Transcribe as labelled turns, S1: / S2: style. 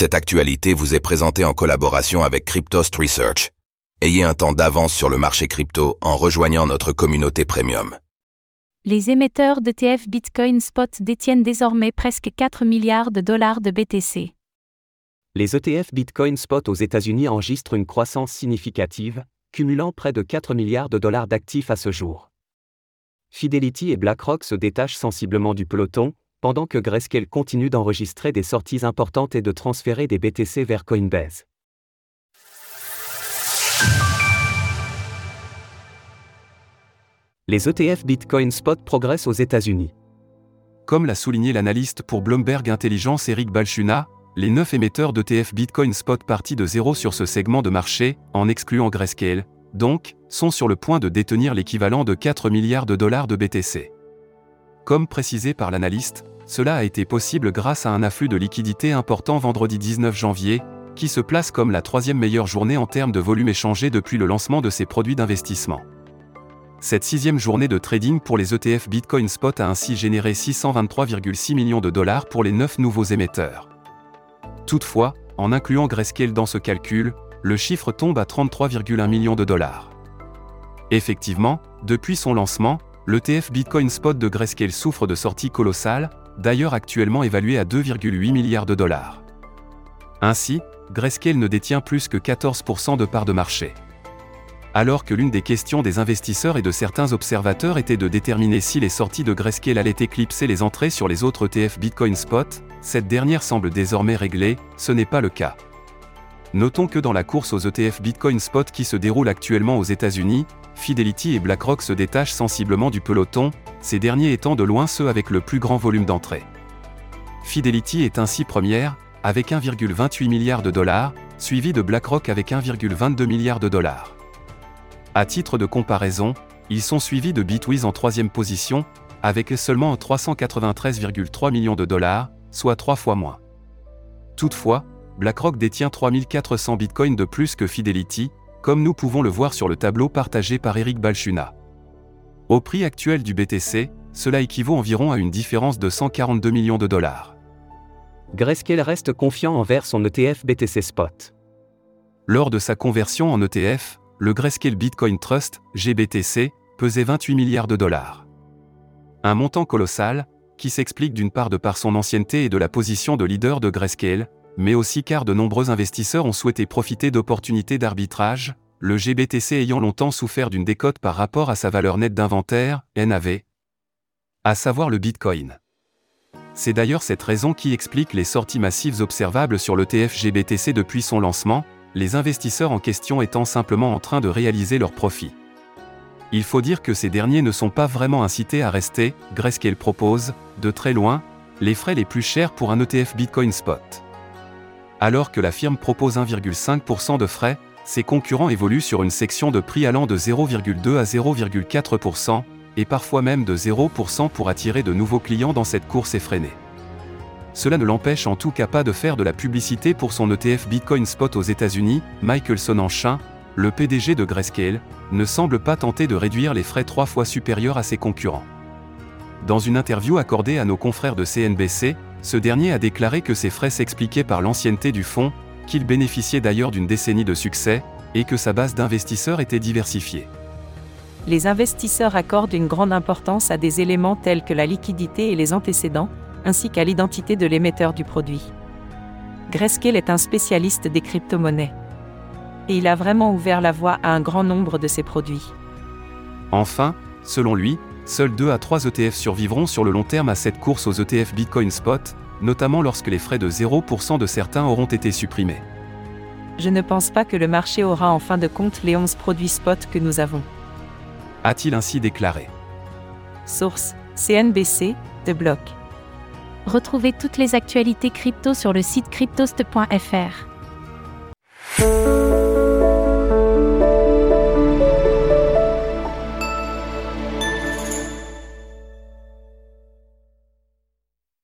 S1: Cette actualité vous est présentée en collaboration avec Cryptost Research. Ayez un temps d'avance sur le marché crypto en rejoignant notre communauté premium.
S2: Les émetteurs d'ETF Bitcoin Spot détiennent désormais presque 4 milliards de dollars de BTC.
S3: Les ETF Bitcoin Spot aux États-Unis enregistrent une croissance significative, cumulant près de 4 milliards de dollars d'actifs à ce jour. Fidelity et BlackRock se détachent sensiblement du peloton, pendant que Grayscale continue d'enregistrer des sorties importantes et de transférer des BTC vers Coinbase. Les ETF Bitcoin Spot progressent aux États-Unis.
S4: Comme l'a souligné l'analyste pour Bloomberg Intelligence Eric Balchuna, les 9 émetteurs d'ETF Bitcoin Spot partis de zéro sur ce segment de marché, en excluant Grayscale, donc, sont sur le point de détenir l'équivalent de 4 milliards de dollars de BTC. Comme précisé par l'analyste, cela a été possible grâce à un afflux de liquidités important vendredi 19 janvier, qui se place comme la troisième meilleure journée en termes de volume échangé depuis le lancement de ces produits d'investissement. Cette sixième journée de trading pour les ETF Bitcoin Spot a ainsi généré 623,6 millions de dollars pour les 9 nouveaux émetteurs. Toutefois, en incluant Grayscale dans ce calcul, le chiffre tombe à 33,1 millions de dollars. Effectivement, depuis son lancement, l'ETF Bitcoin Spot de Grayscale souffre de sorties colossales, d'ailleurs actuellement évaluées à 2,8 milliards de dollars. Ainsi, Grayscale ne détient plus que 14% de parts de marché. Alors que l'une des questions des investisseurs et de certains observateurs était de déterminer si les sorties de Grayscale allaient éclipser les entrées sur les autres ETF Bitcoin Spot, cette dernière semble désormais réglée, ce n'est pas le cas. Notons que dans la course aux ETF Bitcoin Spot qui se déroule actuellement aux États-Unis, Fidelity et BlackRock se détachent sensiblement du peloton, ces derniers étant de loin ceux avec le plus grand volume d'entrée. Fidelity est ainsi première, avec 1,28 milliard de dollars, suivi de BlackRock avec 1,22 milliard de dollars. À titre de comparaison, ils sont suivis de Bitwiz en troisième position, avec seulement 393,3 millions de dollars, soit trois fois moins. Toutefois, BlackRock détient 3400 bitcoins de plus que Fidelity, comme nous pouvons le voir sur le tableau partagé par Eric Balchuna. Au prix actuel du BTC, cela équivaut environ à une différence de 142 millions de dollars.
S3: Grayscale reste confiant envers son ETF BTC Spot.
S4: Lors de sa conversion en ETF, le Grayscale Bitcoin Trust, GBTC, pesait 28 milliards de dollars. Un montant colossal, qui s'explique d'une part de par son ancienneté et de la position de leader de Grayscale, mais aussi car de nombreux investisseurs ont souhaité profiter d'opportunités d'arbitrage, le GBTC ayant longtemps souffert d'une décote par rapport à sa valeur nette d'inventaire, NAV, à savoir le Bitcoin. C'est d'ailleurs cette raison qui explique les sorties massives observables sur l'ETF GBTC depuis son lancement, les investisseurs en question étant simplement en train de réaliser leurs profits. Il faut dire que ces derniers ne sont pas vraiment incités à rester, Grayscale propose, de très loin, les frais les plus chers pour un ETF Bitcoin Spot. Alors que la firme propose 1,5% de frais, ses concurrents évoluent sur une section de prix allant de 0,2 à 0,4%, et parfois même de 0% pour attirer de nouveaux clients dans cette course effrénée. Cela ne l'empêche en tout cas pas de faire de la publicité pour son ETF Bitcoin Spot aux États-Unis, Michael Sonanchin, le PDG de Grayscale, ne semble pas tenter de réduire les frais trois fois supérieurs à ses concurrents. Dans une interview accordée à nos confrères de CNBC, ce dernier a déclaré que ces frais s'expliquaient par l'ancienneté du fonds, qu'il bénéficiait d'ailleurs d'une décennie de succès, et que sa base d'investisseurs était diversifiée.
S2: Les investisseurs accordent une grande importance à des éléments tels que la liquidité et les antécédents, ainsi qu'à l'identité de l'émetteur du produit. Grayscale est un spécialiste des crypto-monnaies. Et il a vraiment ouvert la voie à un grand nombre de ses produits.
S4: Enfin, selon lui, seuls 2 à 3 ETF survivront sur le long terme à cette course aux ETF Bitcoin Spot, notamment lorsque les frais de 0% de certains auront été supprimés.
S2: Je ne pense pas que le marché aura en fin de compte les 11 produits spot que nous avons.
S4: A-t-il ainsi déclaré
S2: Source CNBC, de bloc. Retrouvez toutes les actualités crypto sur le site cryptost.fr.